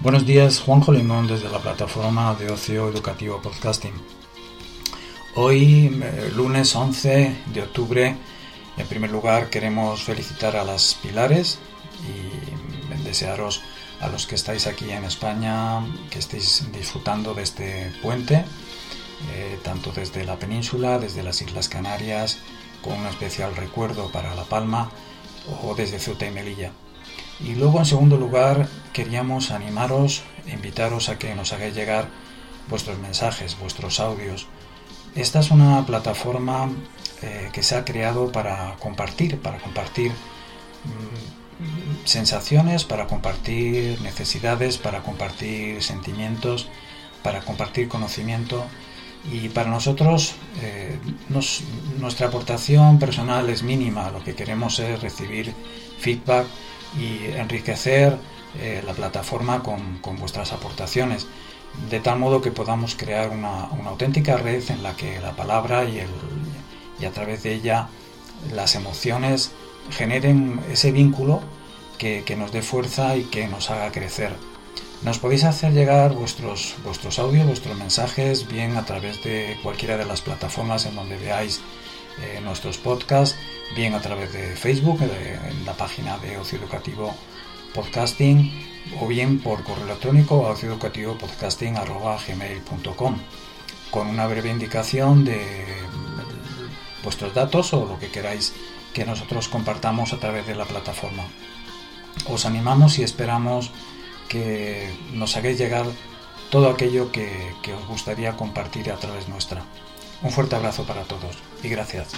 Buenos días, Juanjo Limón desde la plataforma de ocio educativo podcasting. Hoy, eh, lunes 11 de octubre, en primer lugar queremos felicitar a las Pilares y desearos a los que estáis aquí en España que estéis disfrutando de este puente, eh, tanto desde la península, desde las Islas Canarias, con un especial recuerdo para La Palma o desde Ceuta y Melilla. Y luego, en segundo lugar, queríamos animaros, invitaros a que nos hagáis llegar vuestros mensajes, vuestros audios. Esta es una plataforma eh, que se ha creado para compartir, para compartir mm, sensaciones, para compartir necesidades, para compartir sentimientos, para compartir conocimiento. Y para nosotros eh, nuestra aportación personal es mínima, lo que queremos es recibir feedback y enriquecer eh, la plataforma con, vuestras aportaciones, de tal modo que podamos crear una, auténtica red en la que la palabra y, el, y a través de ella las emociones generen ese vínculo que, que, nos dé fuerza y que nos haga crecer. Nos podéis hacer llegar vuestros, vuestros audios, vuestros mensajes, bien a través de cualquiera de las plataformas en donde veáis eh, nuestros podcasts, bien a través de Facebook, en la página de Ocio Educativo Podcasting, o bien por correo electrónico a ocioeducativopodcasting.gmail.com con una breve indicación de vuestros datos o lo que queráis que nosotros compartamos a través de la plataforma. Os animamos y esperamos que nos hagáis llegar todo aquello que, que os gustaría compartir a través nuestra. Un fuerte abrazo para todos y gracias.